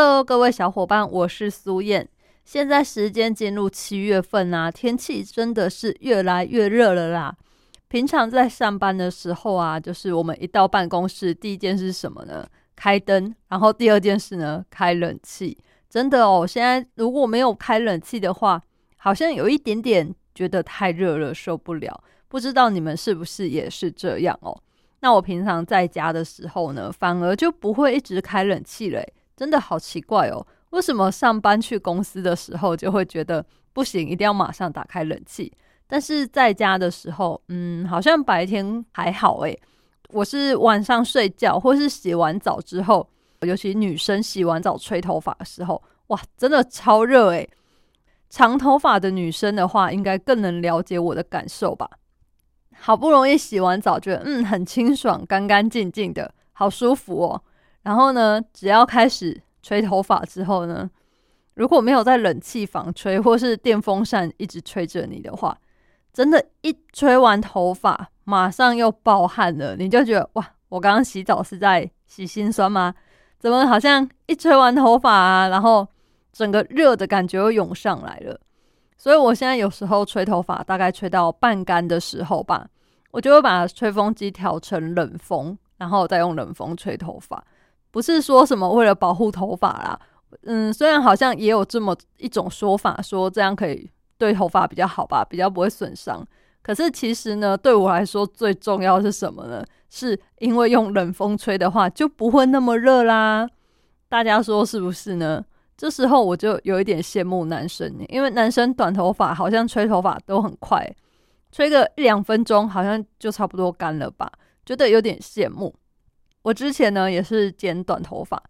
？Hello，各位小伙伴，我是苏燕。现在时间进入七月份啊，天气真的是越来越热了啦。平常在上班的时候啊，就是我们一到办公室，第一件是什么呢？开灯，然后第二件事呢，开冷气。真的哦，现在如果没有开冷气的话，好像有一点点觉得太热了，受不了。不知道你们是不是也是这样哦？那我平常在家的时候呢，反而就不会一直开冷气嘞。真的好奇怪哦，为什么上班去公司的时候就会觉得不行，一定要马上打开冷气？但是在家的时候，嗯，好像白天还好诶。我是晚上睡觉或是洗完澡之后，尤其女生洗完澡吹头发的时候，哇，真的超热诶。长头发的女生的话，应该更能了解我的感受吧。好不容易洗完澡，觉得嗯很清爽，干干净净的，好舒服哦。然后呢，只要开始吹头发之后呢，如果没有在冷气房吹，或是电风扇一直吹着你的话，真的，一吹完头发，马上又暴汗了，你就觉得哇，我刚刚洗澡是在洗心酸吗？怎么好像一吹完头发啊，然后整个热的感觉又涌上来了？所以我现在有时候吹头发，大概吹到半干的时候吧，我就会把吹风机调成冷风，然后再用冷风吹头发。不是说什么为了保护头发啦，嗯，虽然好像也有这么一种说法，说这样可以。对头发比较好吧，比较不会损伤。可是其实呢，对我来说最重要是什么呢？是因为用冷风吹的话就不会那么热啦。大家说是不是呢？这时候我就有一点羡慕男生，因为男生短头发好像吹头发都很快，吹个一两分钟好像就差不多干了吧，觉得有点羡慕。我之前呢也是剪短头发，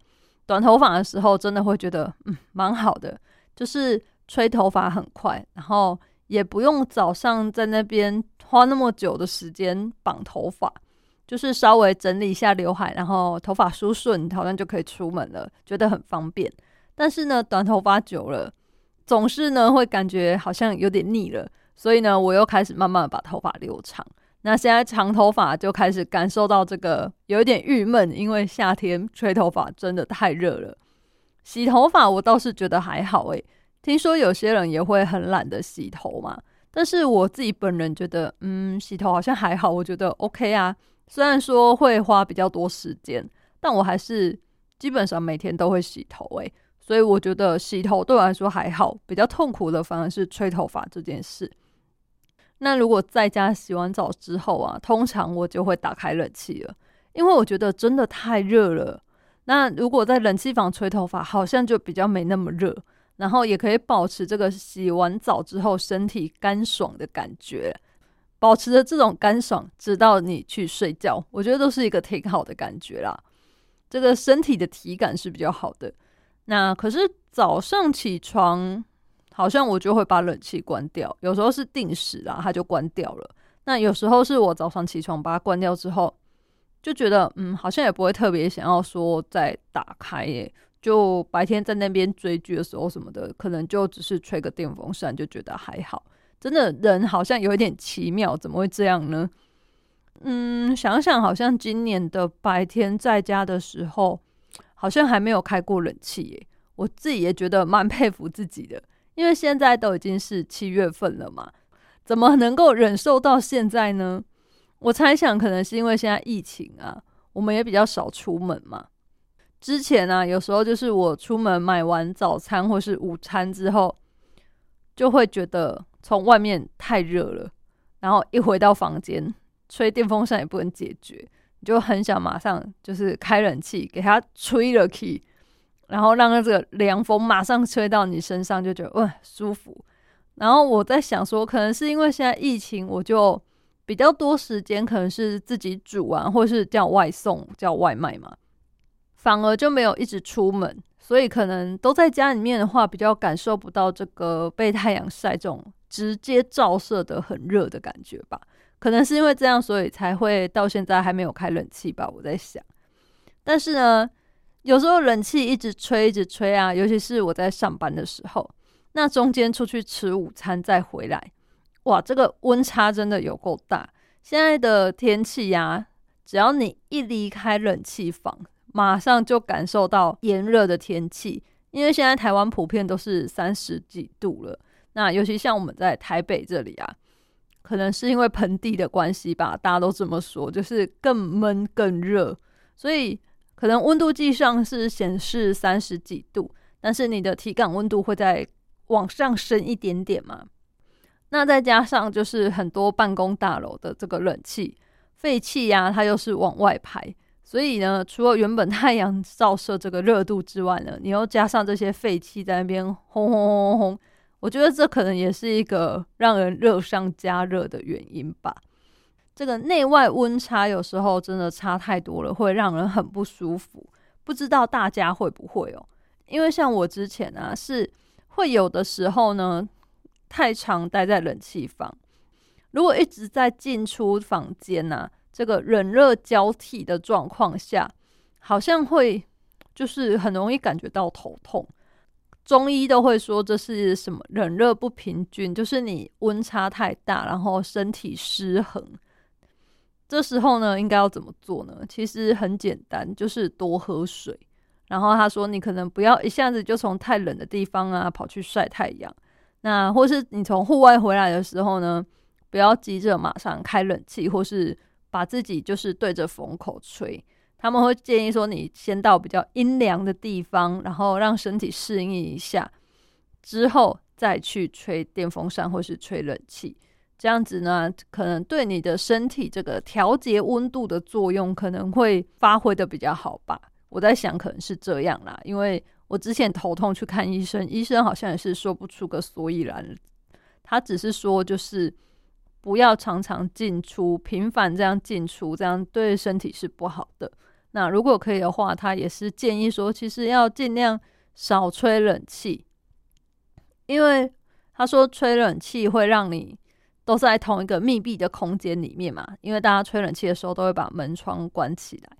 短头发的时候真的会觉得嗯蛮好的，就是。吹头发很快，然后也不用早上在那边花那么久的时间绑头发，就是稍微整理一下刘海，然后头发梳顺，好像就可以出门了，觉得很方便。但是呢，短头发久了，总是呢会感觉好像有点腻了，所以呢，我又开始慢慢把头发留长。那现在长头发就开始感受到这个有一点郁闷，因为夏天吹头发真的太热了。洗头发我倒是觉得还好诶。听说有些人也会很懒得洗头嘛，但是我自己本人觉得，嗯，洗头好像还好，我觉得 OK 啊。虽然说会花比较多时间，但我还是基本上每天都会洗头诶，所以我觉得洗头对我来说还好。比较痛苦的反而是吹头发这件事。那如果在家洗完澡之后啊，通常我就会打开冷气了，因为我觉得真的太热了。那如果在冷气房吹头发，好像就比较没那么热。然后也可以保持这个洗完澡之后身体干爽的感觉，保持着这种干爽，直到你去睡觉，我觉得都是一个挺好的感觉啦。这个身体的体感是比较好的。那可是早上起床，好像我就会把冷气关掉，有时候是定时啊，它就关掉了。那有时候是我早上起床把它关掉之后，就觉得嗯，好像也不会特别想要说再打开耶。就白天在那边追剧的时候什么的，可能就只是吹个电风扇就觉得还好。真的人好像有一点奇妙，怎么会这样呢？嗯，想想好像今年的白天在家的时候，好像还没有开过冷气耶。我自己也觉得蛮佩服自己的，因为现在都已经是七月份了嘛，怎么能够忍受到现在呢？我猜想可能是因为现在疫情啊，我们也比较少出门嘛。之前呢，有时候就是我出门买完早餐或是午餐之后，就会觉得从外面太热了，然后一回到房间，吹电风扇也不能解决，你就很想马上就是开冷气给它吹了气，然后让这个凉风马上吹到你身上，就觉得哇舒服。然后我在想说，可能是因为现在疫情，我就比较多时间，可能是自己煮啊，或是叫外送、叫外卖嘛。反而就没有一直出门，所以可能都在家里面的话，比较感受不到这个被太阳晒这种直接照射的很热的感觉吧。可能是因为这样，所以才会到现在还没有开冷气吧。我在想，但是呢，有时候冷气一直吹一直吹啊，尤其是我在上班的时候，那中间出去吃午餐再回来，哇，这个温差真的有够大。现在的天气呀，只要你一离开冷气房，马上就感受到炎热的天气。因为现在台湾普遍都是三十几度了，那尤其像我们在台北这里啊。可能是因为盆地的关系吧，大家都这么说，就是更闷更热，所以可能温度计上是显示三十几度，但是你的体感温度会在往上升一点点嘛。那再加上就是很多办公大楼的这个冷气废气呀，它又是往外排，所以呢，除了原本太阳照射这个热度之外呢，你又加上这些废气在那边轰轰轰轰轰。我觉得这可能也是一个让人热上加热的原因吧。这个内外温差有时候真的差太多了，会让人很不舒服。不知道大家会不会哦？因为像我之前啊，是会有的时候呢，太常待在冷气房，如果一直在进出房间呐，这个冷热交替的状况下，好像会就是很容易感觉到头痛。中医都会说这是什么冷热不平均，就是你温差太大，然后身体失衡。这时候呢，应该要怎么做呢？其实很简单，就是多喝水。然后他说，你可能不要一下子就从太冷的地方啊跑去晒太阳，那或是你从户外回来的时候呢，不要急着马上开冷气，或是把自己就是对着风口吹。他们会建议说，你先到比较阴凉的地方，然后让身体适应一下，之后再去吹电风扇或是吹冷气。这样子呢，可能对你的身体这个调节温度的作用可能会发挥的比较好吧。我在想，可能是这样啦，因为我之前头痛去看医生，医生好像也是说不出个所以然，他只是说就是不要常常进出，频繁这样进出，这样对身体是不好的。那如果可以的话，他也是建议说，其实要尽量少吹冷气，因为他说吹冷气会让你都在同一个密闭的空间里面嘛。因为大家吹冷气的时候都会把门窗关起来，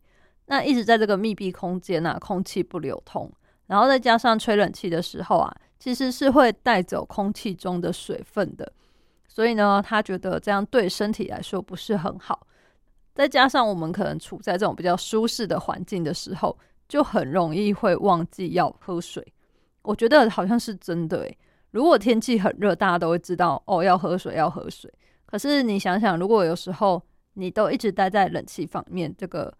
那一直在这个密闭空间啊，空气不流通，然后再加上吹冷气的时候啊，其实是会带走空气中的水分的，所以呢，他觉得这样对身体来说不是很好。再加上我们可能处在这种比较舒适的环境的时候，就很容易会忘记要喝水。我觉得好像是真的。如果天气很热，大家都会知道哦，要喝水，要喝水。可是你想想，如果有时候你都一直待在冷气房面，这个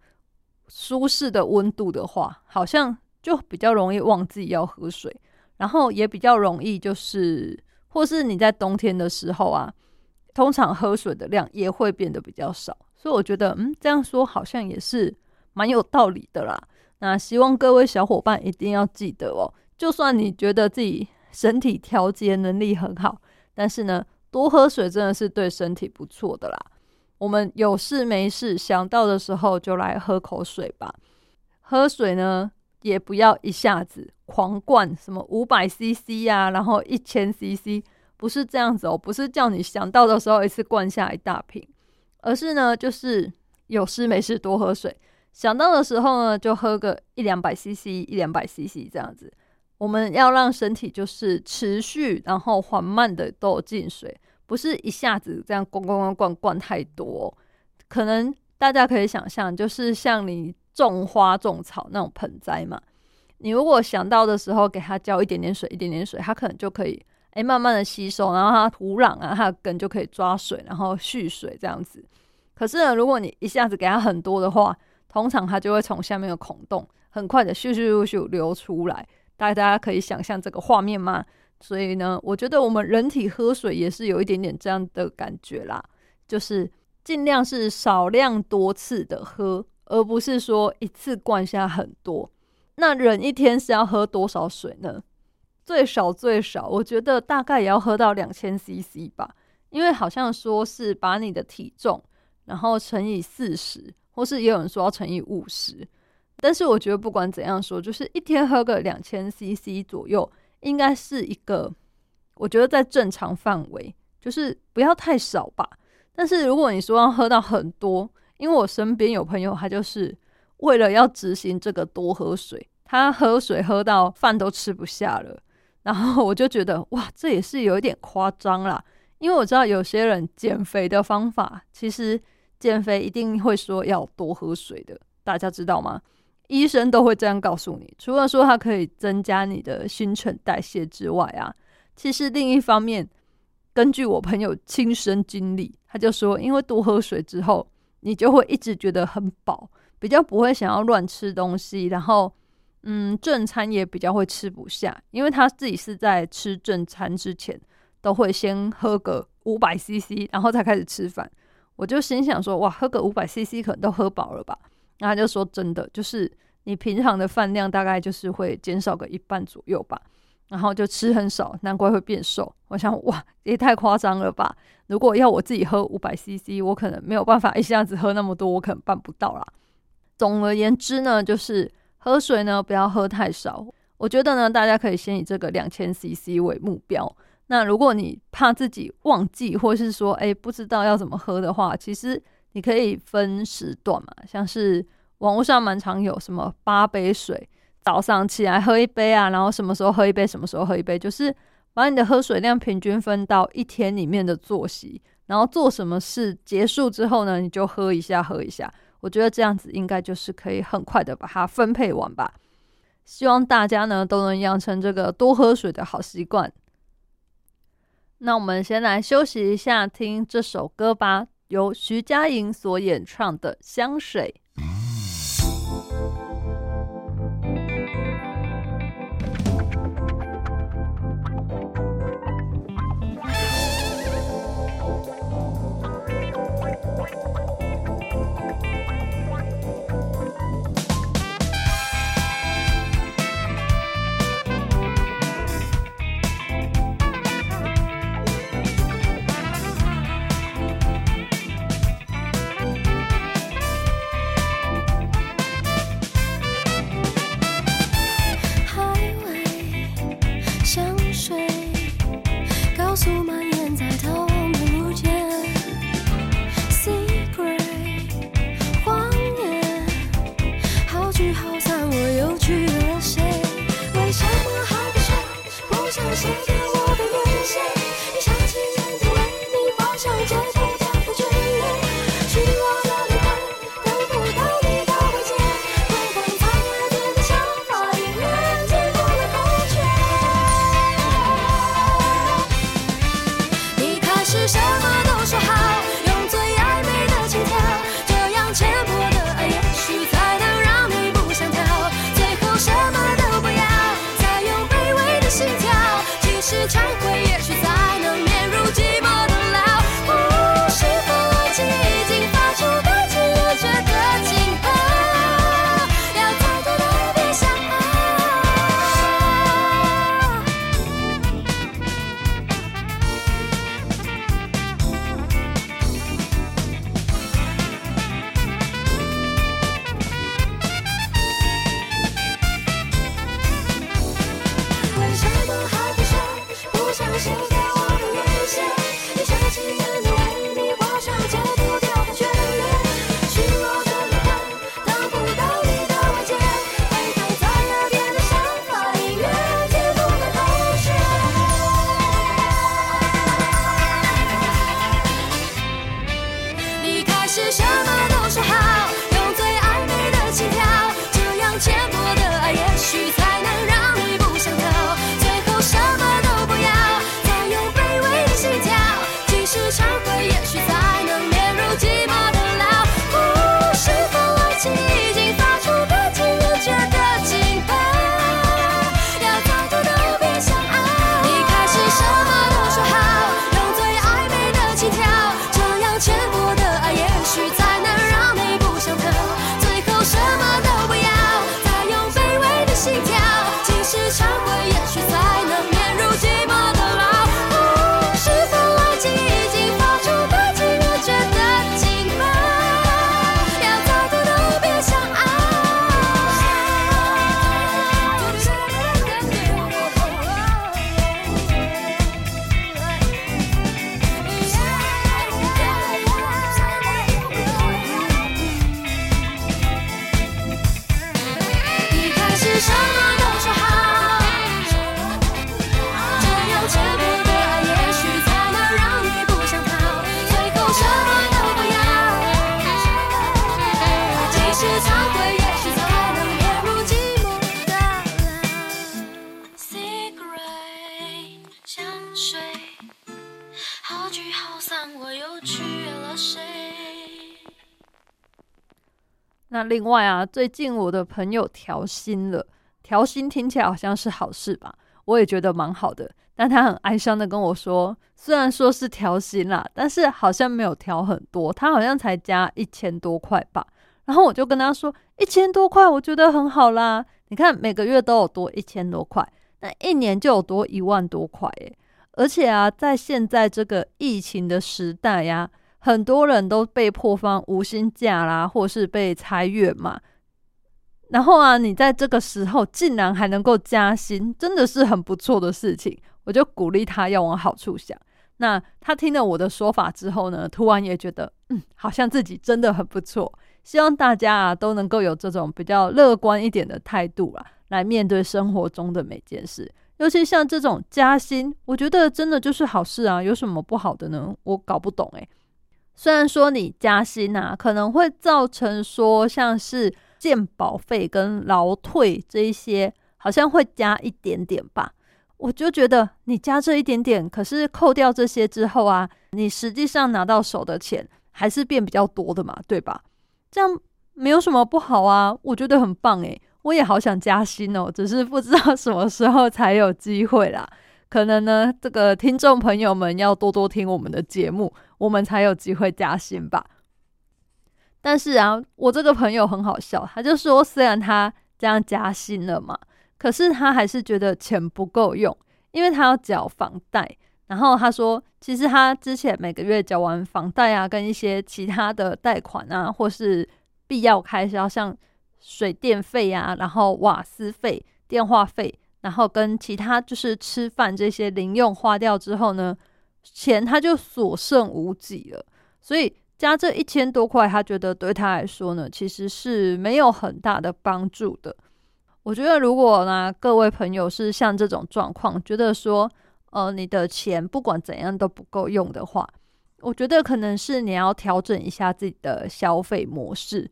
舒适的温度的话，好像就比较容易忘记要喝水，然后也比较容易就是，或是你在冬天的时候啊，通常喝水的量也会变得比较少。所以我觉得，嗯，这样说好像也是蛮有道理的啦。那希望各位小伙伴一定要记得哦，就算你觉得自己身体调节能力很好，但是呢，多喝水真的是对身体不错的啦。我们有事没事想到的时候就来喝口水吧。喝水呢，也不要一下子狂灌，什么五百 CC 呀，然后一千 CC，不是这样子哦，不是叫你想到的时候一次灌下一大瓶。而是呢，就是有事没事多喝水，想到的时候呢，就喝个一两百 CC，一两百 CC 这样子。我们要让身体就是持续，然后缓慢的都进水，不是一下子这样灌灌灌灌灌太多。可能大家可以想象，就是像你种花种草那种盆栽嘛，你如果想到的时候给它浇一点点水，一点点水，它可能就可以。哎，慢慢的吸收，然后它土壤啊，它的根就可以抓水，然后蓄水这样子。可是呢，如果你一下子给它很多的话，通常它就会从下面的孔洞很快的咻咻咻咻流出来。大家可以想象这个画面吗？所以呢，我觉得我们人体喝水也是有一点点这样的感觉啦，就是尽量是少量多次的喝，而不是说一次灌下很多。那人一天是要喝多少水呢？最少最少，我觉得大概也要喝到两千 CC 吧，因为好像说是把你的体重，然后乘以四十，或是也有人说要乘以五十，但是我觉得不管怎样说，就是一天喝个两千 CC 左右，应该是一个我觉得在正常范围，就是不要太少吧。但是如果你说要喝到很多，因为我身边有朋友，他就是为了要执行这个多喝水，他喝水喝到饭都吃不下了。然后我就觉得哇，这也是有一点夸张啦。因为我知道有些人减肥的方法，其实减肥一定会说要多喝水的，大家知道吗？医生都会这样告诉你。除了说它可以增加你的新陈代谢之外啊，其实另一方面，根据我朋友亲身经历，他就说，因为多喝水之后，你就会一直觉得很饱，比较不会想要乱吃东西，然后。嗯，正餐也比较会吃不下，因为他自己是在吃正餐之前都会先喝个五百 CC，然后才开始吃饭。我就心想说，哇，喝个五百 CC 可能都喝饱了吧？那他就说，真的，就是你平常的饭量大概就是会减少个一半左右吧，然后就吃很少，难怪会变瘦。我想，哇，也太夸张了吧？如果要我自己喝五百 CC，我可能没有办法一下子喝那么多，我可能办不到啦。总而言之呢，就是。喝水呢，不要喝太少。我觉得呢，大家可以先以这个两千 CC 为目标。那如果你怕自己忘记，或是说，哎，不知道要怎么喝的话，其实你可以分时段嘛。像是网络上蛮常有什么八杯水，早上起来喝一杯啊，然后什么时候喝一杯，什么时候喝一杯，就是把你的喝水量平均分到一天里面的作息，然后做什么事结束之后呢，你就喝一下，喝一下。我觉得这样子应该就是可以很快的把它分配完吧。希望大家呢都能养成这个多喝水的好习惯。那我们先来休息一下，听这首歌吧，由徐佳莹所演唱的《香水》。另外啊，最近我的朋友调薪了，调薪听起来好像是好事吧？我也觉得蛮好的，但他很哀伤的跟我说，虽然说是调薪啦，但是好像没有调很多，他好像才加一千多块吧。然后我就跟他说，一千多块，我觉得很好啦。你看每个月都有多一千多块，那一年就有多一万多块诶。而且啊，在现在这个疫情的时代呀。很多人都被迫放无薪假啦，或是被裁员嘛。然后啊，你在这个时候竟然还能够加薪，真的是很不错的事情。我就鼓励他要往好处想。那他听了我的说法之后呢，突然也觉得，嗯，好像自己真的很不错。希望大家啊都能够有这种比较乐观一点的态度啦，来面对生活中的每件事。尤其像这种加薪，我觉得真的就是好事啊，有什么不好的呢？我搞不懂诶。虽然说你加薪啊，可能会造成说像是健保费跟劳退这一些，好像会加一点点吧。我就觉得你加这一点点，可是扣掉这些之后啊，你实际上拿到手的钱还是变比较多的嘛，对吧？这样没有什么不好啊，我觉得很棒诶，我也好想加薪哦，只是不知道什么时候才有机会啦。可能呢，这个听众朋友们要多多听我们的节目，我们才有机会加薪吧。但是啊，我这个朋友很好笑，他就说，虽然他这样加薪了嘛，可是他还是觉得钱不够用，因为他要缴房贷。然后他说，其实他之前每个月缴完房贷啊，跟一些其他的贷款啊，或是必要开销，像水电费啊，然后瓦斯费、电话费。然后跟其他就是吃饭这些零用花掉之后呢，钱他就所剩无几了。所以加这一千多块，他觉得对他来说呢，其实是没有很大的帮助的。我觉得如果呢，各位朋友是像这种状况，觉得说，呃，你的钱不管怎样都不够用的话，我觉得可能是你要调整一下自己的消费模式。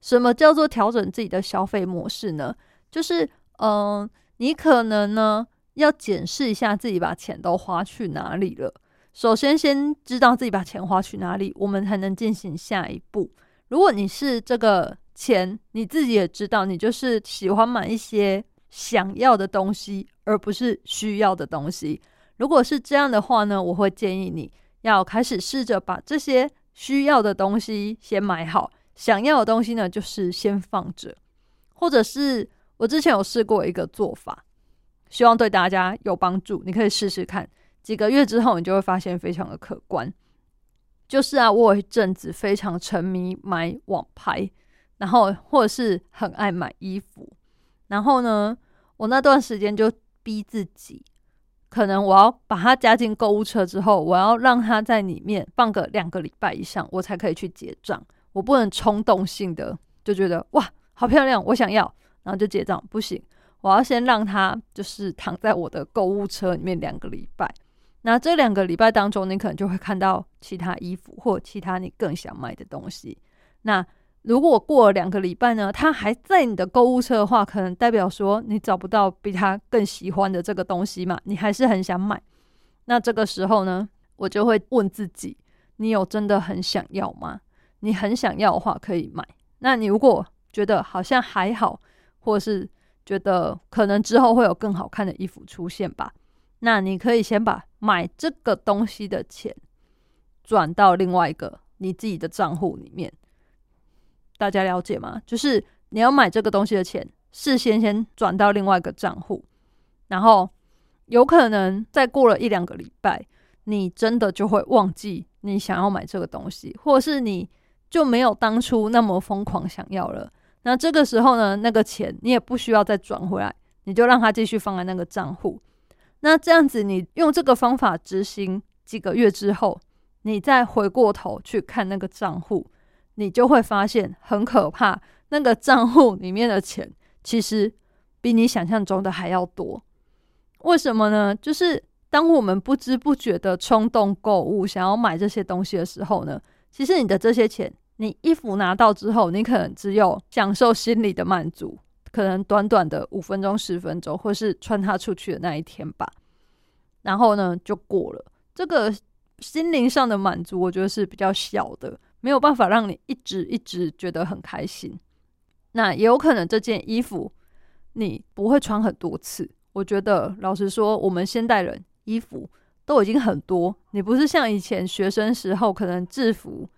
什么叫做调整自己的消费模式呢？就是，嗯。你可能呢要检视一下自己把钱都花去哪里了。首先，先知道自己把钱花去哪里，我们才能进行下一步。如果你是这个钱，你自己也知道，你就是喜欢买一些想要的东西，而不是需要的东西。如果是这样的话呢，我会建议你要开始试着把这些需要的东西先买好，想要的东西呢，就是先放着，或者是。我之前有试过一个做法，希望对大家有帮助。你可以试试看，几个月之后你就会发现非常的可观。就是啊，我有一阵子非常沉迷买网拍，然后或者是很爱买衣服，然后呢，我那段时间就逼自己，可能我要把它加进购物车之后，我要让它在里面放个两个礼拜以上，我才可以去结账。我不能冲动性的就觉得哇，好漂亮，我想要。然后就结账不行，我要先让他就是躺在我的购物车里面两个礼拜。那这两个礼拜当中，你可能就会看到其他衣服或其他你更想买的东西。那如果过了两个礼拜呢，它还在你的购物车的话，可能代表说你找不到比它更喜欢的这个东西嘛，你还是很想买。那这个时候呢，我就会问自己：你有真的很想要吗？你很想要的话可以买。那你如果觉得好像还好，或是觉得可能之后会有更好看的衣服出现吧，那你可以先把买这个东西的钱转到另外一个你自己的账户里面。大家了解吗？就是你要买这个东西的钱，事先先转到另外一个账户，然后有可能再过了一两个礼拜，你真的就会忘记你想要买这个东西，或者是你就没有当初那么疯狂想要了。那这个时候呢，那个钱你也不需要再转回来，你就让它继续放在那个账户。那这样子，你用这个方法执行几个月之后，你再回过头去看那个账户，你就会发现很可怕。那个账户里面的钱其实比你想象中的还要多。为什么呢？就是当我们不知不觉的冲动购物，想要买这些东西的时候呢，其实你的这些钱。你衣服拿到之后，你可能只有享受心理的满足，可能短短的五分钟、十分钟，或是穿它出去的那一天吧。然后呢，就过了。这个心灵上的满足，我觉得是比较小的，没有办法让你一直一直觉得很开心。那也有可能这件衣服你不会穿很多次。我觉得老实说，我们现代人衣服都已经很多，你不是像以前学生时候，可能制服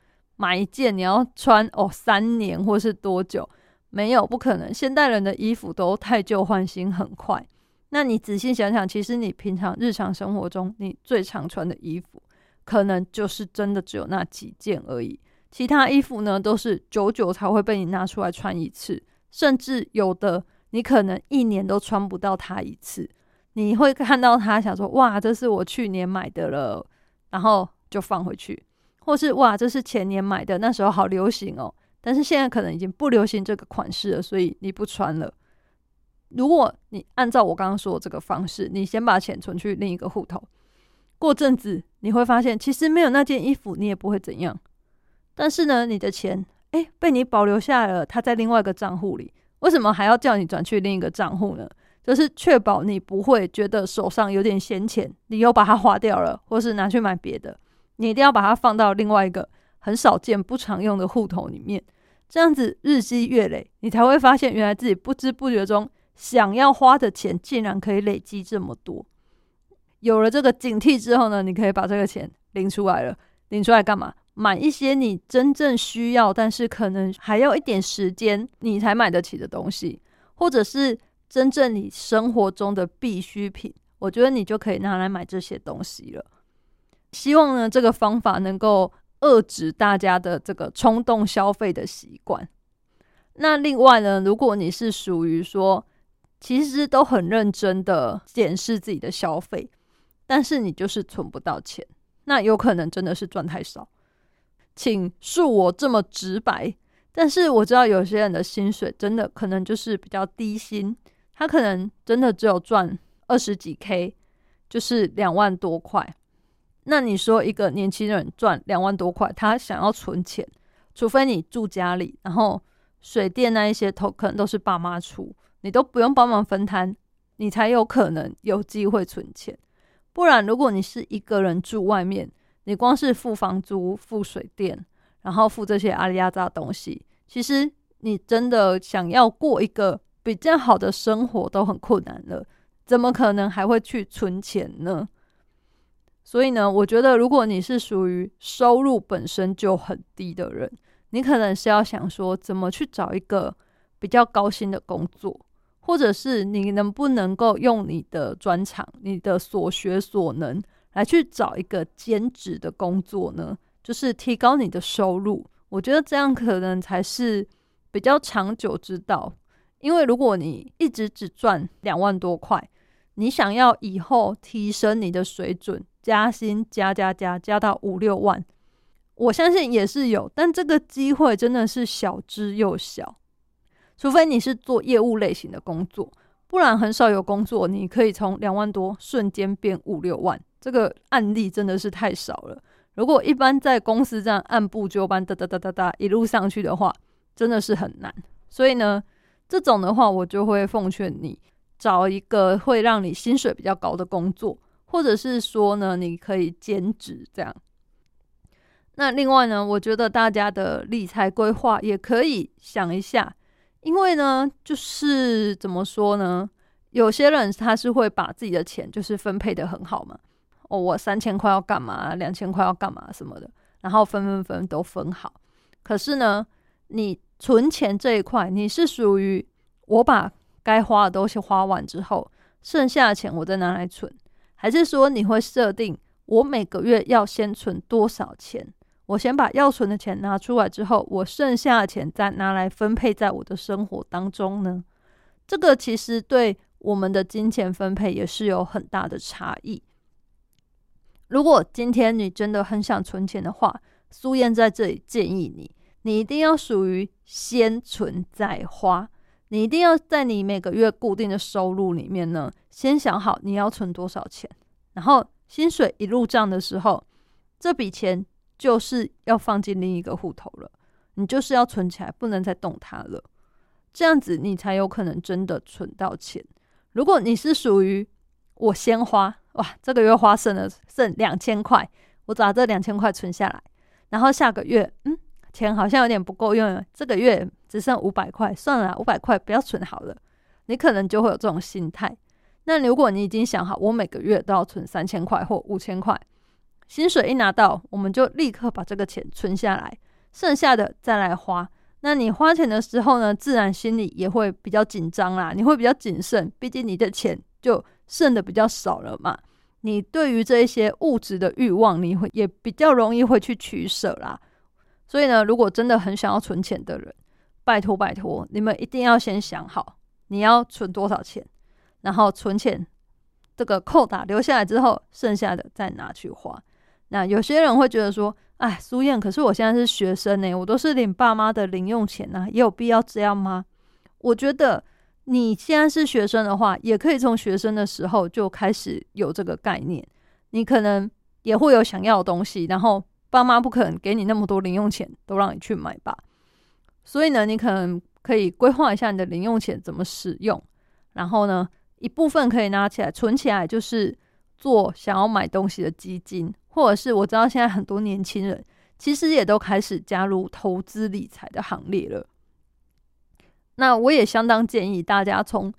买一件你要穿哦三年或是多久？没有，不可能。现代人的衣服都太旧换新很快。那你仔细想想，其实你平常日常生活中你最常穿的衣服，可能就是真的只有那几件而已。其他衣服呢，都是久久才会被你拿出来穿一次，甚至有的你可能一年都穿不到它一次。你会看到它，想说哇，这是我去年买的了，然后就放回去，或是哇，这是前年买的，那时候好流行哦，但是现在可能已经不流行这个款式了，所以你不穿了。如果你按照我刚刚说的这个方式，你先把钱存去另一个户头，过阵子你会发现，其实没有那件衣服，你也不会怎样。但是呢，你的钱哎被你保留下来了，它在另外一个账户里，为什么还要叫你转去另一个账户呢？就是确保你不会觉得手上有点闲钱，你又把它花掉了，或是拿去买别的，你一定要把它放到另外一个很少见、不常用的户头里面。这样子日积月累，你才会发现，原来自己不知不觉中想要花的钱竟然可以累积这么多。有了这个警惕之后呢，你可以把这个钱领出来了，领出来干嘛？买一些你真正需要，但是可能还要一点时间你才买得起的东西，或者是真正你生活中的必需品，我觉得你就可以拿来买这些东西了。希望呢，这个方法能够遏制大家的这个冲动消费的习惯。那另外呢，如果你是属于说，其实都很认真的检视自己的消费，但是你就是存不到钱，那有可能真的是赚太少。请恕我这么直白，但是我知道有些人的薪水真的可能就是比较低薪，他可能真的只有赚二十几 K，就是两万多块。那你说一个年轻人赚两万多块，他想要存钱，除非你住家里，然后水电那一些都可能都是爸妈出，你都不用帮忙分摊，你才有可能有机会存钱。不然，如果你是一个人住外面，你光是付房租、付水电，然后付这些阿里亚扎东西，其实你真的想要过一个比较好的生活都很困难了，怎么可能还会去存钱呢？所以呢，我觉得如果你是属于收入本身就很低的人，你可能是要想说怎么去找一个比较高薪的工作，或者是你能不能够用你的专长、你的所学所能。来去找一个兼职的工作呢，就是提高你的收入。我觉得这样可能才是比较长久之道。因为如果你一直只赚两万多块，你想要以后提升你的水准，加薪加加加加到五六万，我相信也是有，但这个机会真的是小之又小。除非你是做业务类型的工作，不然很少有工作你可以从两万多瞬间变五六万。这个案例真的是太少了。如果一般在公司这样按部就班，哒哒哒哒哒一路上去的话，真的是很难。所以呢，这种的话，我就会奉劝你找一个会让你薪水比较高的工作，或者是说呢，你可以兼职这样。那另外呢，我觉得大家的理财规划也可以想一下，因为呢，就是怎么说呢，有些人他是会把自己的钱就是分配的很好嘛。哦，我三千块要干嘛？两千块要干嘛？什么的，然后分分分都分好。可是呢，你存钱这一块，你是属于我把该花的东西花完之后，剩下的钱我再拿来存，还是说你会设定我每个月要先存多少钱？我先把要存的钱拿出来之后，我剩下的钱再拿来分配在我的生活当中呢？这个其实对我们的金钱分配也是有很大的差异。如果今天你真的很想存钱的话，苏燕在这里建议你，你一定要属于先存再花。你一定要在你每个月固定的收入里面呢，先想好你要存多少钱，然后薪水一入账的时候，这笔钱就是要放进另一个户头了，你就是要存起来，不能再动它了。这样子你才有可能真的存到钱。如果你是属于我先花。哇，这个月花剩了剩两千块，我把这两千块存下来，然后下个月，嗯，钱好像有点不够用了，这个月只剩五百块，算了，五百块不要存好了。你可能就会有这种心态。那如果你已经想好，我每个月都要存三千块或五千块，薪水一拿到，我们就立刻把这个钱存下来，剩下的再来花。那你花钱的时候呢，自然心里也会比较紧张啦，你会比较谨慎，毕竟你的钱就剩的比较少了嘛。你对于这一些物质的欲望，你会也比较容易会去取舍啦。所以呢，如果真的很想要存钱的人，拜托拜托，你们一定要先想好你要存多少钱，然后存钱这个扣打留下来之后，剩下的再拿去花。那有些人会觉得说，哎，苏燕，可是我现在是学生呢，我都是领爸妈的零用钱呐，也有必要这样吗？我觉得。你现在是学生的话，也可以从学生的时候就开始有这个概念。你可能也会有想要的东西，然后爸妈不可能给你那么多零用钱都让你去买吧。所以呢，你可能可以规划一下你的零用钱怎么使用，然后呢，一部分可以拿起来存起来，就是做想要买东西的基金，或者是我知道现在很多年轻人其实也都开始加入投资理财的行列了。那我也相当建议大家从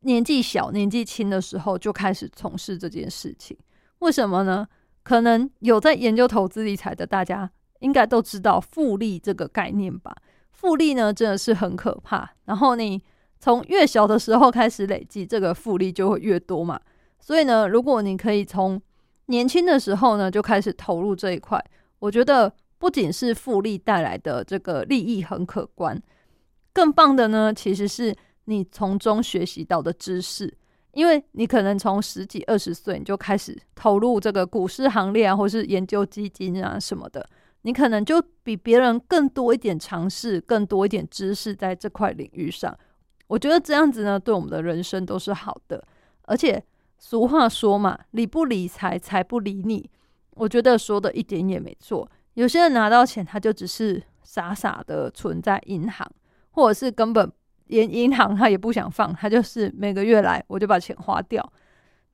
年纪小、年纪轻的时候就开始从事这件事情。为什么呢？可能有在研究投资理财的大家，应该都知道复利这个概念吧？复利呢，真的是很可怕。然后你从越小的时候开始累积，这个复利就会越多嘛。所以呢，如果你可以从年轻的时候呢就开始投入这一块，我觉得不仅是复利带来的这个利益很可观。更棒的呢，其实是你从中学习到的知识，因为你可能从十几二十岁你就开始投入这个股市行列啊，或是研究基金啊什么的，你可能就比别人更多一点尝试，更多一点知识在这块领域上。我觉得这样子呢，对我们的人生都是好的。而且俗话说嘛，理不理财，财不理你。我觉得说的一点也没错。有些人拿到钱，他就只是傻傻的存在银行。或者是根本连银行他也不想放，他就是每个月来我就把钱花掉，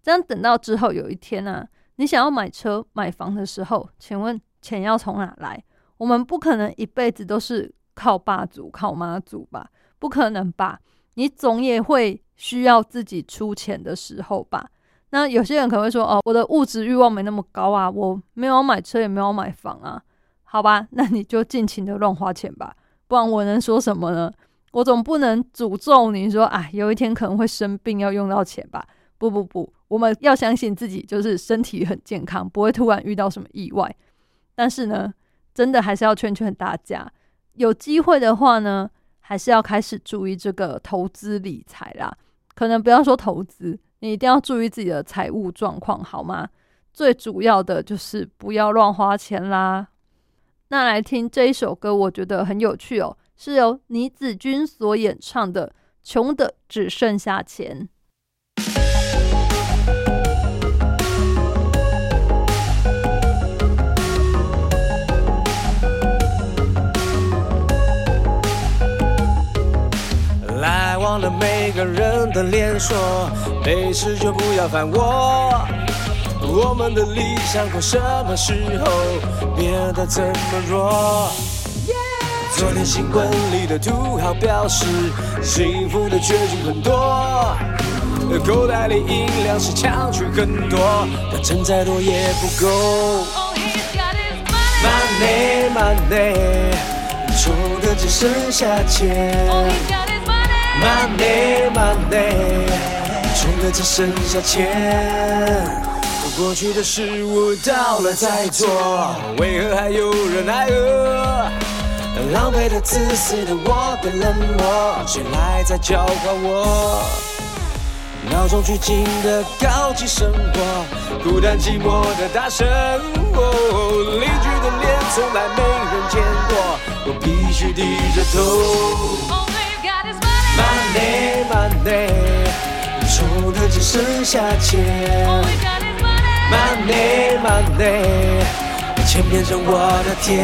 这样等到之后有一天呢，你想要买车买房的时候，请问钱要从哪来？我们不可能一辈子都是靠爸祖靠妈祖吧？不可能吧？你总也会需要自己出钱的时候吧？那有些人可能会说：“哦，我的物质欲望没那么高啊，我没有买车也没有买房啊。”好吧，那你就尽情的乱花钱吧。不然我能说什么呢？我总不能诅咒你说，哎，有一天可能会生病要用到钱吧？不不不，我们要相信自己，就是身体很健康，不会突然遇到什么意外。但是呢，真的还是要劝劝大家，有机会的话呢，还是要开始注意这个投资理财啦。可能不要说投资，你一定要注意自己的财务状况，好吗？最主要的就是不要乱花钱啦。那来听这一首歌，我觉得很有趣哦，是由倪子君所演唱的《穷的只剩下钱》。来往的每个人的脸说，没事就不要烦我。我们的理想从什么时候变得这么弱？昨天新闻里的土豪表示，幸福的绝境很多，口袋里银两是抢去很多，但挣再多也不够。Money money，穷的只剩下钱。Money money，穷的只剩下钱。过去的事物到了再做，为何还有人爱饿？狼狈的、自私的我，变冷漠，谁来在教化我？闹中取静的高级生活，孤单寂寞的大声。邻居的脸从来没人见过，我必须低着头。Money money，穷的只剩下钱。Money, money，钱变成我的天。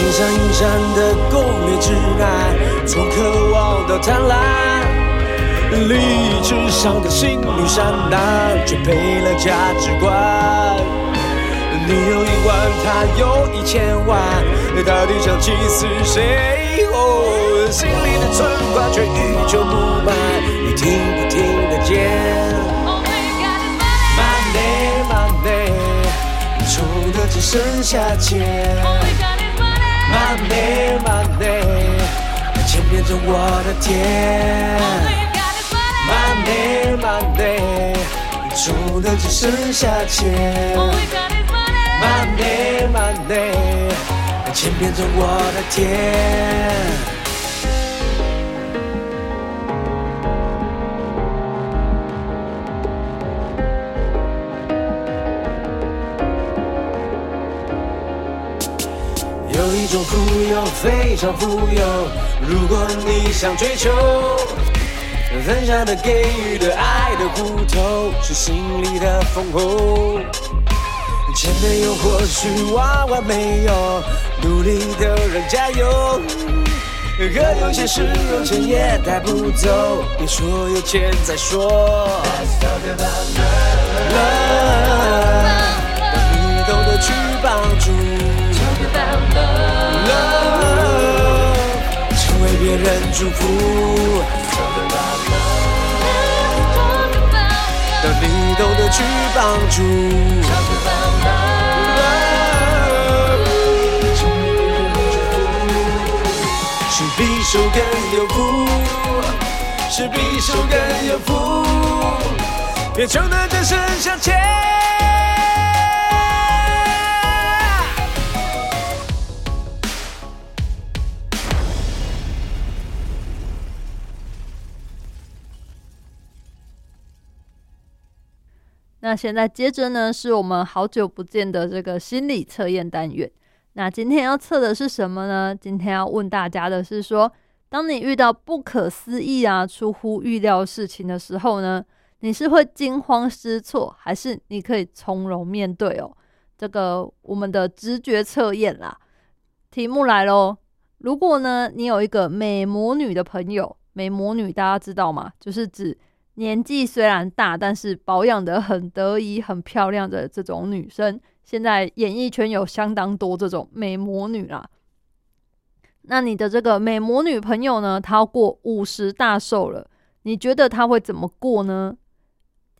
金山银山的攻略之南，从渴望到贪婪，理智上的心率山难，却赔了价值观。你有一万，他有一千万，到底想气死谁？哦，心里的存款却依旧不满，你听不听得见？Money money，穷的只剩下钱。Money money，钱变成我的天。Money money，穷的只剩下钱。Money money，钱变成我的天。有一种富有，非常富有。如果你想追求，分享的、给予的、爱的骨头，是心里的丰厚。钱没有，或许万万没有，努力的人加油。可有些事有钱也带不走，别说有钱再说。Love，人祝福。当你懂得去帮助。是比手更有福，是比手更有福，别穷的只剩下钱。那现在接着呢，是我们好久不见的这个心理测验单元。那今天要测的是什么呢？今天要问大家的是说，当你遇到不可思议啊、出乎预料事情的时候呢，你是会惊慌失措，还是你可以从容面对哦？这个我们的直觉测验啦。题目来喽，如果呢你有一个美魔女的朋友，美魔女大家知道吗？就是指年纪虽然大，但是保养得很得意、很漂亮的这种女生。现在演艺圈有相当多这种美魔女啦。那你的这个美魔女朋友呢？她要过五十大寿了，你觉得她会怎么过呢？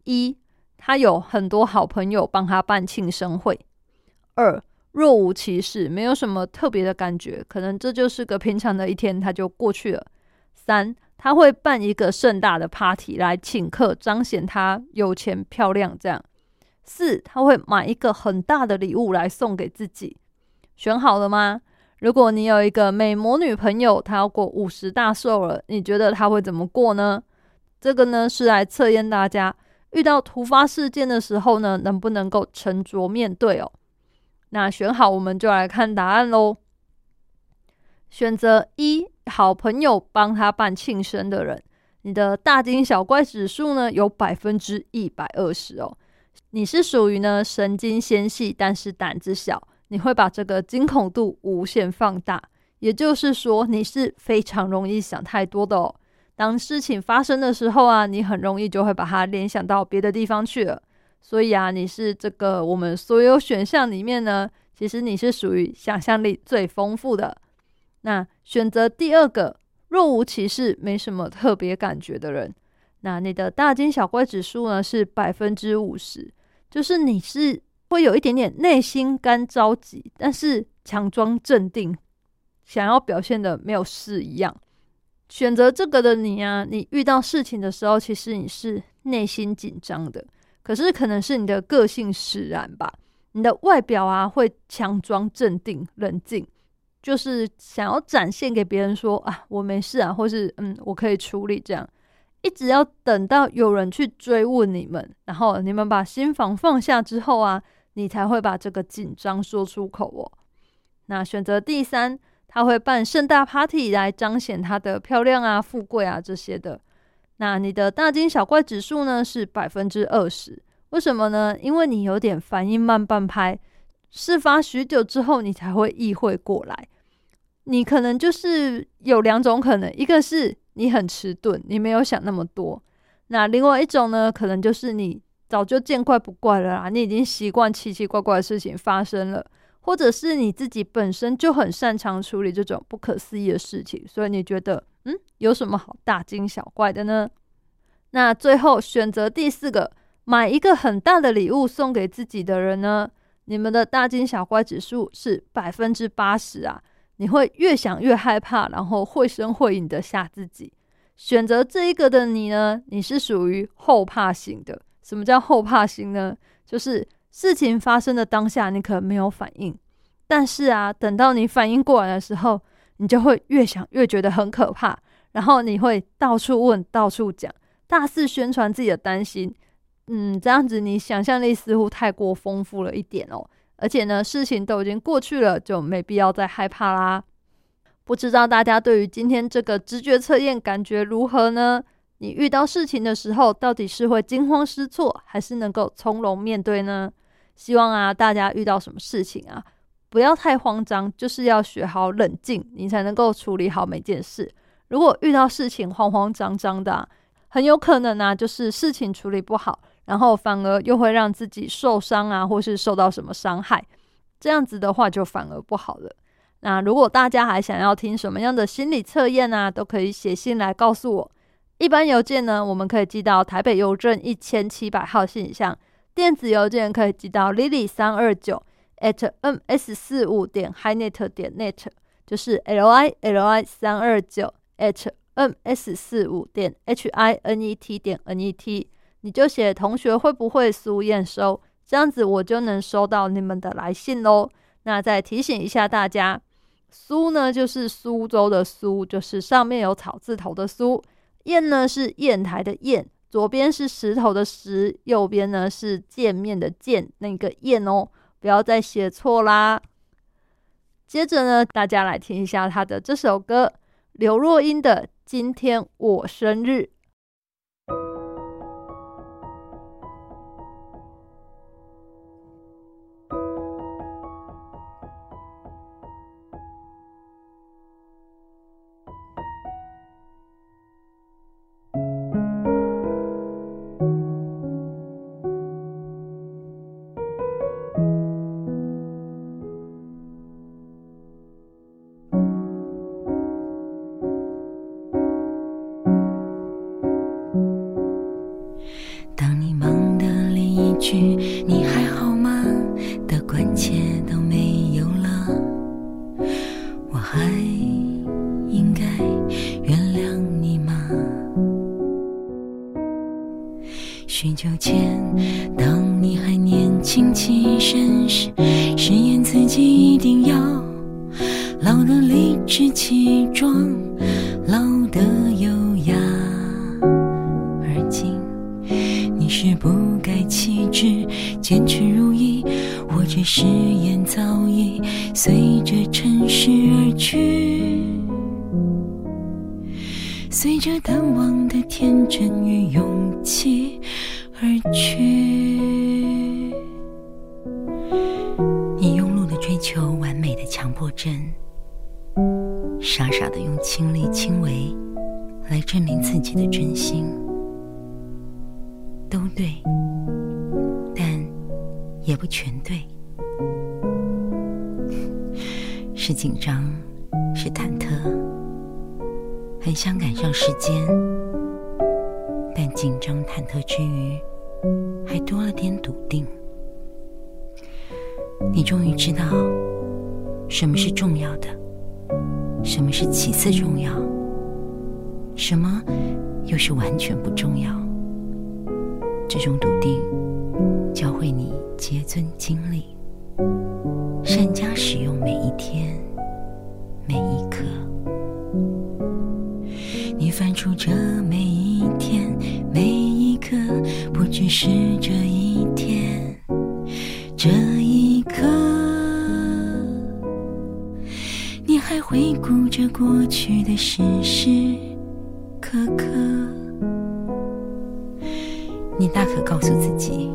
一，她有很多好朋友帮她办庆生会；二，若无其事，没有什么特别的感觉，可能这就是个平常的一天，她就过去了；三，他会办一个盛大的 party 来请客，彰显他有钱漂亮这样。四，他会买一个很大的礼物来送给自己。选好了吗？如果你有一个美魔女朋友，她要过五十大寿了，你觉得她会怎么过呢？这个呢是来测验大家遇到突发事件的时候呢，能不能够沉着面对哦。那选好，我们就来看答案喽。选择一，好朋友帮他办庆生的人，你的大惊小怪指数呢有百分之一百二十哦。你是属于呢神经纤细，但是胆子小，你会把这个惊恐度无限放大。也就是说，你是非常容易想太多的哦。当事情发生的时候啊，你很容易就会把它联想到别的地方去了。所以啊，你是这个我们所有选项里面呢，其实你是属于想象力最丰富的。那选择第二个若无其事、没什么特别感觉的人。那你的大惊小怪指数呢是百分之五十，就是你是会有一点点内心干着急，但是强装镇定，想要表现的没有事一样。选择这个的你啊，你遇到事情的时候，其实你是内心紧张的，可是可能是你的个性使然吧。你的外表啊会强装镇定冷静，就是想要展现给别人说啊我没事啊，或是嗯我可以处理这样。一直要等到有人去追问你们，然后你们把心防放下之后啊，你才会把这个紧张说出口哦。那选择第三，他会办盛大 party 来彰显他的漂亮啊、富贵啊这些的。那你的大惊小怪指数呢是百分之二十，为什么呢？因为你有点反应慢半拍，事发许久之后你才会意会过来。你可能就是有两种可能，一个是你很迟钝，你没有想那么多；那另外一种呢，可能就是你早就见怪不怪了啦，你已经习惯奇奇怪怪的事情发生了，或者是你自己本身就很擅长处理这种不可思议的事情，所以你觉得，嗯，有什么好大惊小怪的呢？那最后选择第四个，买一个很大的礼物送给自己的人呢？你们的大惊小怪指数是百分之八十啊！你会越想越害怕，然后绘声绘影的吓自己。选择这一个的你呢？你是属于后怕型的。什么叫后怕型呢？就是事情发生的当下，你可能没有反应，但是啊，等到你反应过来的时候，你就会越想越觉得很可怕，然后你会到处问、到处讲。大肆宣传自己的担心，嗯，这样子你想象力似乎太过丰富了一点哦。而且呢，事情都已经过去了，就没必要再害怕啦。不知道大家对于今天这个直觉测验感觉如何呢？你遇到事情的时候，到底是会惊慌失措，还是能够从容面对呢？希望啊，大家遇到什么事情啊，不要太慌张，就是要学好冷静，你才能够处理好每件事。如果遇到事情慌慌张张的，很有可能呢，就是事情处理不好，然后反而又会让自己受伤啊，或是受到什么伤害，这样子的话就反而不好了。那如果大家还想要听什么样的心理测验呢，都可以写信来告诉我。一般邮件呢，我们可以寄到台北邮政一千七百号信箱；电子邮件可以寄到 lily 三二九 at ms 四五点 hinet 点 net，就是 l i l i 三二九 at m s 四五点 h i n e t 点 n e t，你就写同学会不会苏验收，这样子我就能收到你们的来信喽。那再提醒一下大家，苏呢就是苏州的苏，就是上面有草字头的苏；砚呢是砚台的砚，左边是石头的石，右边呢是见面的见，那个砚哦，不要再写错啦。接着呢，大家来听一下他的这首歌，刘若英的。今天我生日。强迫症傻傻的用亲力亲为来证明自己的真心都对但也不全对。是紧张是忐忑很想赶上时间但紧张忐忑之余还多了点笃定。你终于知道什么是重要的，什么是其次重要，什么又是完全不重要。这种笃定，教会你结尊经历，善加使用每一天、每一刻。你翻出这每一天、每一刻，不只是这一。回顾着过去的时时刻刻你大可告诉自己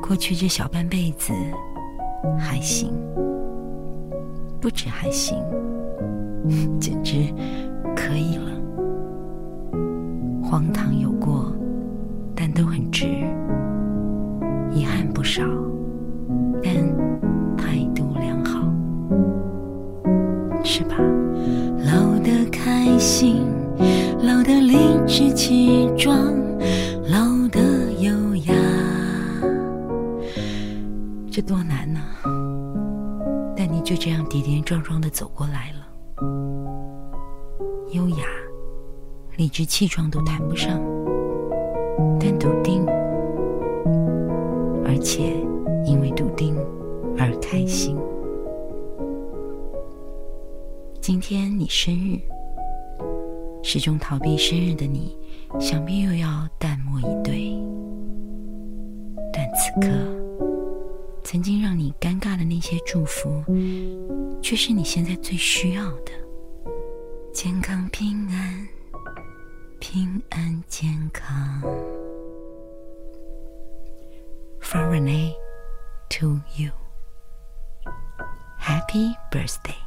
过去这小半辈子还行不止还行 简直可以了。荒唐有心，老得理直气壮，老得优雅，这多难呢、但你就这样跌跌撞撞的走过来了。优雅、理直气壮都谈不上，但笃定，而且因为笃定而开心。今天你生日，始终逃避生日的你，想必又要淡漠以对。但此刻，曾经让你尴尬的那些祝福，却是你现在最需要的。健康平安，平安健康。From Renee to you. Happy birthday.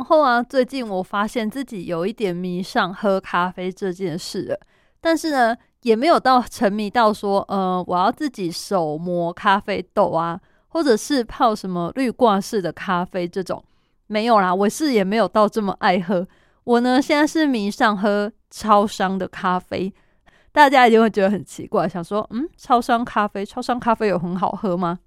然后啊，最近我发现自己有一点迷上喝咖啡这件事了，但是呢，也没有到沉迷到说，呃，我要自己手磨咖啡豆啊，或者是泡什么滤挂式的咖啡这种，没有啦，我是也没有到这么爱喝。我呢，现在是迷上喝超商的咖啡，大家一定会觉得很奇怪，想说，嗯，超商咖啡，超商咖啡有很好喝吗？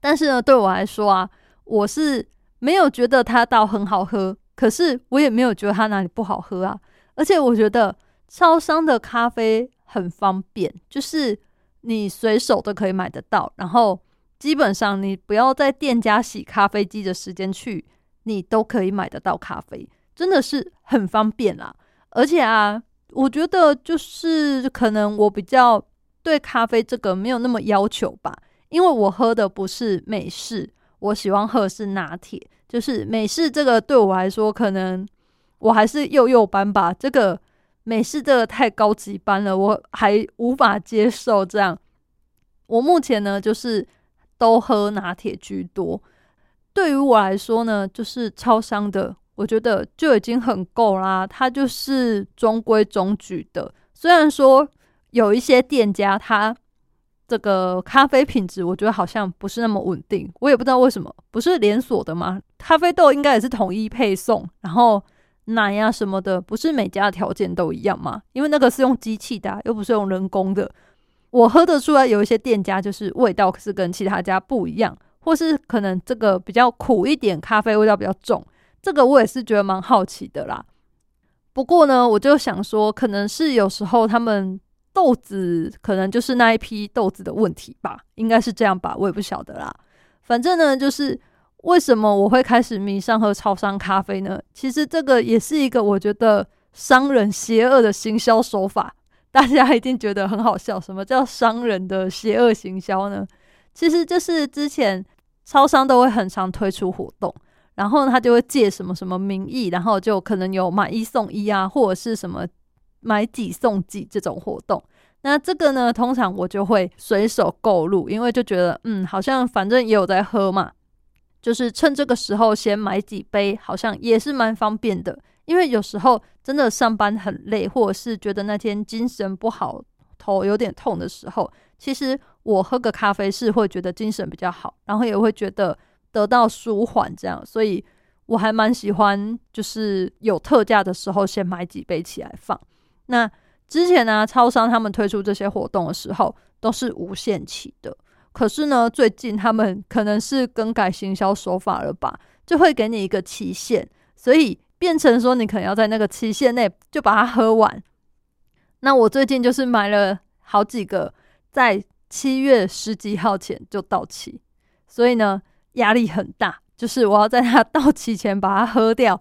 但是呢，对我来说啊，我是没有觉得它倒很好喝，可是我也没有觉得它哪里不好喝啊。而且我觉得超商的咖啡很方便，就是你随手都可以买得到，然后基本上你不要在店家洗咖啡机的时间去，你都可以买得到咖啡，真的是很方便啦。而且啊，我觉得就是可能我比较对咖啡这个没有那么要求吧，因为我喝的不是美式。我喜欢喝的是拿铁，就是美式这个对我来说，可能我还是幼幼班吧。这个美式这个太高级班了，我还无法接受。这样，我目前呢就是都喝拿铁居多。对于我来说呢，就是超商的，我觉得就已经很够啦。它就是中规中矩的，虽然说有一些店家它。这个咖啡品质，我觉得好像不是那么稳定，我也不知道为什么，不是连锁的吗？咖啡豆应该也是统一配送，然后奶呀什么的，不是每家的条件都一样吗？因为那个是用机器的，又不是用人工的。我喝得出来，有一些店家就是味道是跟其他家不一样，或是可能这个比较苦一点，咖啡味道比较重，这个我也是觉得蛮好奇的啦。不过呢，我就想说，可能是有时候他们。豆子可能就是那一批豆子的问题吧，应该是这样吧，我也不晓得啦。反正呢，就是为什么我会开始迷上喝超商咖啡呢？其实这个也是一个我觉得商人邪恶的行销手法，大家一定觉得很好笑。什么叫商人的邪恶行销呢？其实就是之前超商都会很常推出活动，然后他就会借什么什么名义，然后就可能有买一送一啊，或者是什么。买几送几这种活动，那这个呢，通常我就会随手购入，因为就觉得，嗯，好像反正也有在喝嘛，就是趁这个时候先买几杯，好像也是蛮方便的。因为有时候真的上班很累，或者是觉得那天精神不好，头有点痛的时候，其实我喝个咖啡是会觉得精神比较好，然后也会觉得得到舒缓，这样，所以我还蛮喜欢，就是有特价的时候先买几杯起来放。那之前呢，超商他们推出这些活动的时候都是无限期的。可是呢，最近他们可能是更改行销手法了吧，就会给你一个期限，所以变成说你可能要在那个期限内就把它喝完。那我最近就是买了好几个，在七月十几号前就到期，所以呢压力很大，就是我要在它到期前把它喝掉。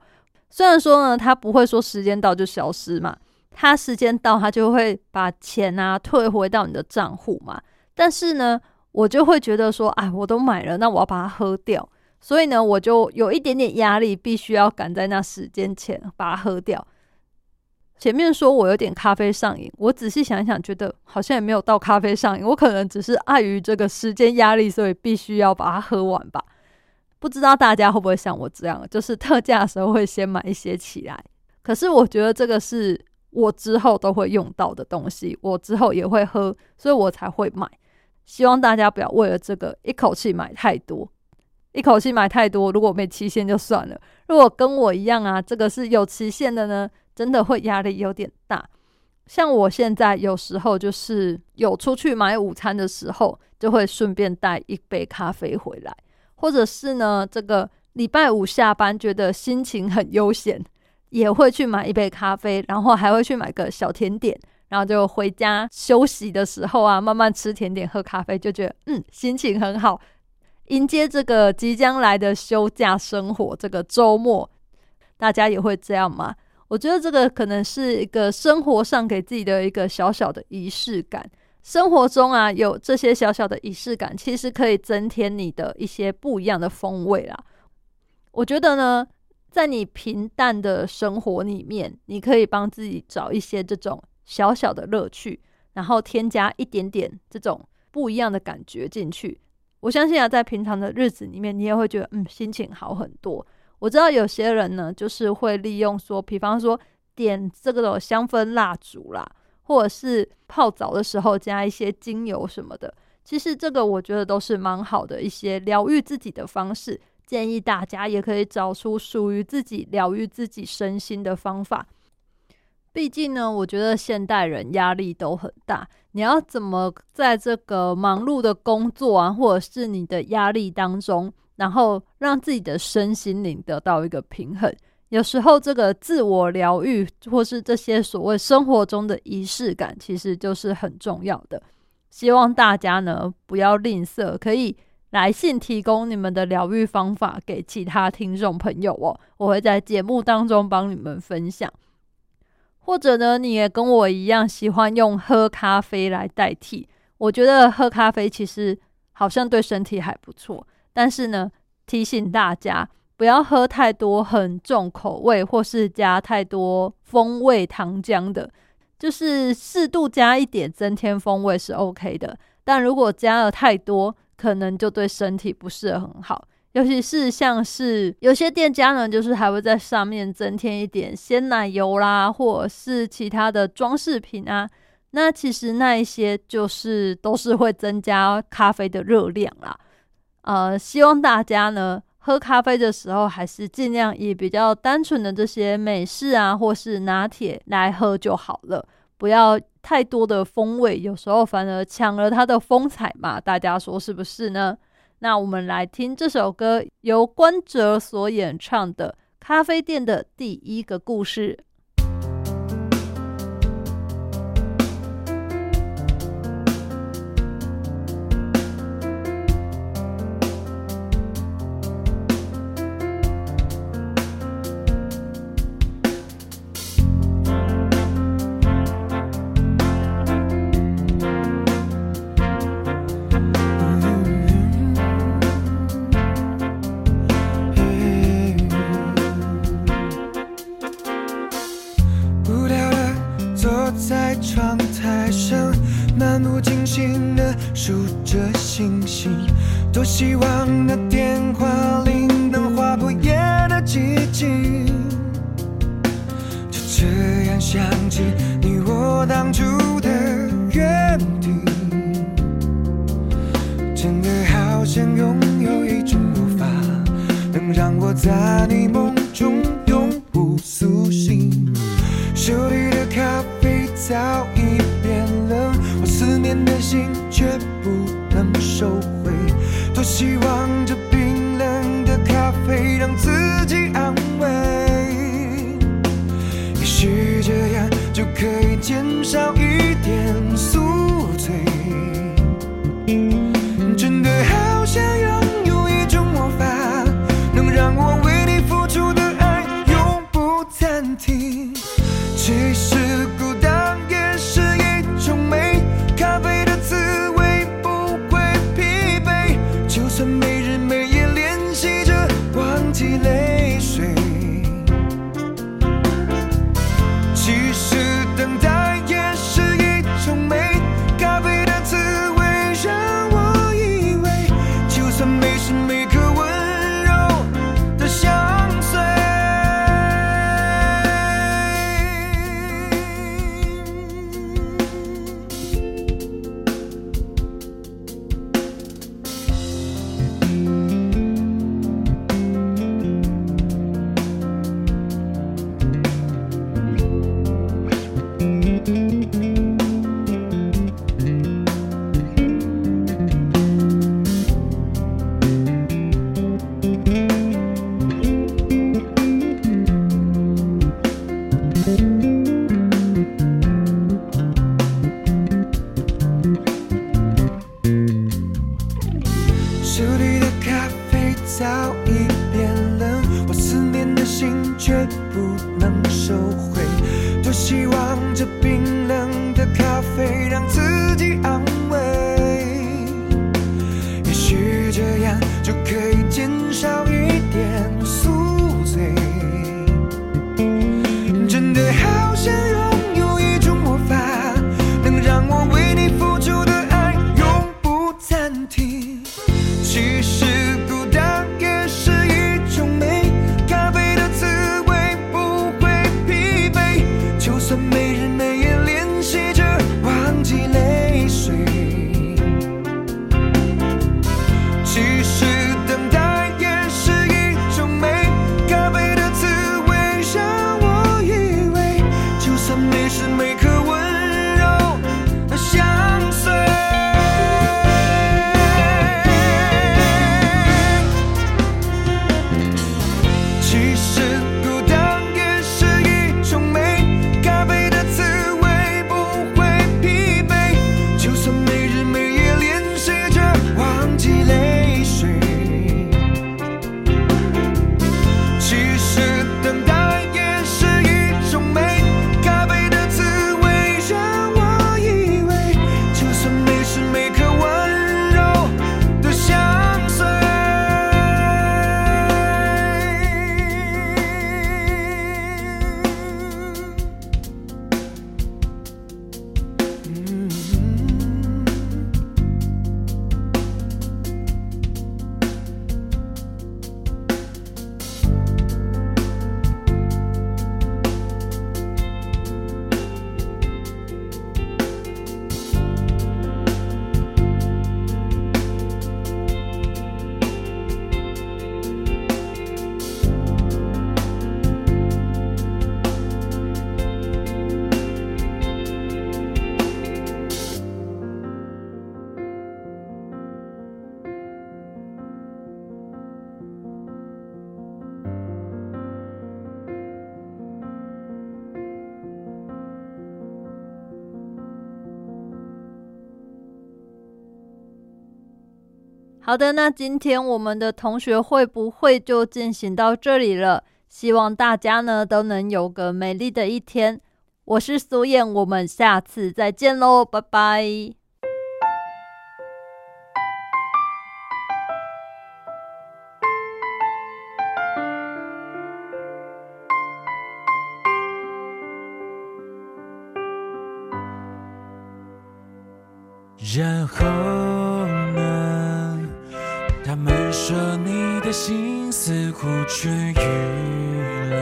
虽然说呢，它不会说时间到就消失嘛。他时间到，他就会把钱啊退回到你的账户嘛。但是呢，我就会觉得说，哎，我都买了，那我要把它喝掉。所以呢，我就有一点点压力，必须要赶在那时间前把它喝掉。前面说我有点咖啡上瘾，我仔细想想，觉得好像也没有到咖啡上瘾，我可能只是碍于这个时间压力，所以必须要把它喝完吧。不知道大家会不会像我这样，就是特价的时候会先买一些起来。可是我觉得这个是我之后都会用到的东西，我之后也会喝，所以我才会买。希望大家不要为了这个一口气买太多，一口气买太多，如果没期限就算了。如果跟我一样啊，这个是有期限的呢，真的会压力有点大。像我现在有时候就是有出去买午餐的时候，就会顺便带一杯咖啡回来，或者是呢，这个礼拜五下班觉得心情很悠闲，也会去买一杯咖啡，然后还会去买个小甜点，然后就回家休息的时候啊，慢慢吃甜点喝咖啡，就觉得嗯，心情很好。迎接这个即将来的休假生活，这个周末，大家也会这样吗？我觉得这个可能是一个生活上给自己的一个小小的仪式感。生活中啊，有这些小小的仪式感，其实可以增添你的一些不一样的风味啦。我觉得呢，在你平淡的生活里面，你可以帮自己找一些这种小小的乐趣，然后添加一点点这种不一样的感觉进去。我相信啊，在平常的日子里面，你也会觉得嗯，心情好很多。我知道有些人呢，就是会利用说，比方说点这个香氛蜡烛啦，或者是泡澡的时候加一些精油什么的。其实这个我觉得都是蛮好的一些疗愈自己的方式。建议大家也可以找出属于自己疗愈自己身心的方法。毕竟呢，我觉得现代人压力都很大，你要怎么在这个忙碌的工作啊，或者是你的压力当中，然后让自己的身心灵得到一个平衡？有时候这个自我疗愈，或是这些所谓生活中的仪式感，其实就是很重要的。希望大家呢不要吝啬，可以来信提供你们的疗愈方法给其他听众朋友哦，我会在节目当中帮你们分享。或者呢，你也跟我一样喜欢用喝咖啡来代替。我觉得喝咖啡其实好像对身体还不错，但是呢，提醒大家不要喝太多很重口味或是加太多风味糖浆的，就是适度加一点增添风味是 OK 的。但如果加了太多，可能就对身体不是很好。尤其是像是有些店家呢，就是还会在上面增添一点鲜奶油啦，或者是其他的装饰品啊。那其实那一些就是都是会增加咖啡的热量啦。呃，希望大家呢喝咖啡的时候，还是尽量以比较单纯的这些美式啊，或是拿铁来喝就好了，不要太多的风味，有时候反而抢了它的风采嘛。大家说是不是呢？那我们来听这首歌，由关喆所演唱的《咖啡店的第一个故事》。好的，那今天我们的同学会不会就进行到这里了，希望大家呢都能有个美丽的一天。我是苏燕，我们下次再见喽，拜拜。然后。心似乎痊愈了，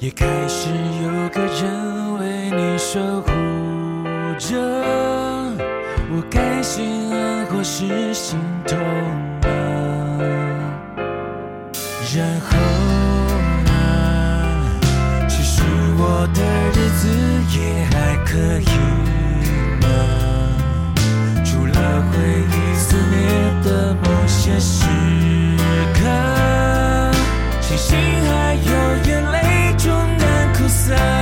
也开始有个人为你守护着。我该心安或是心痛呢？然后呢？其实我的日子也还可以吗？除了回忆撕裂的某些事。星星还有眼泪，终难枯散。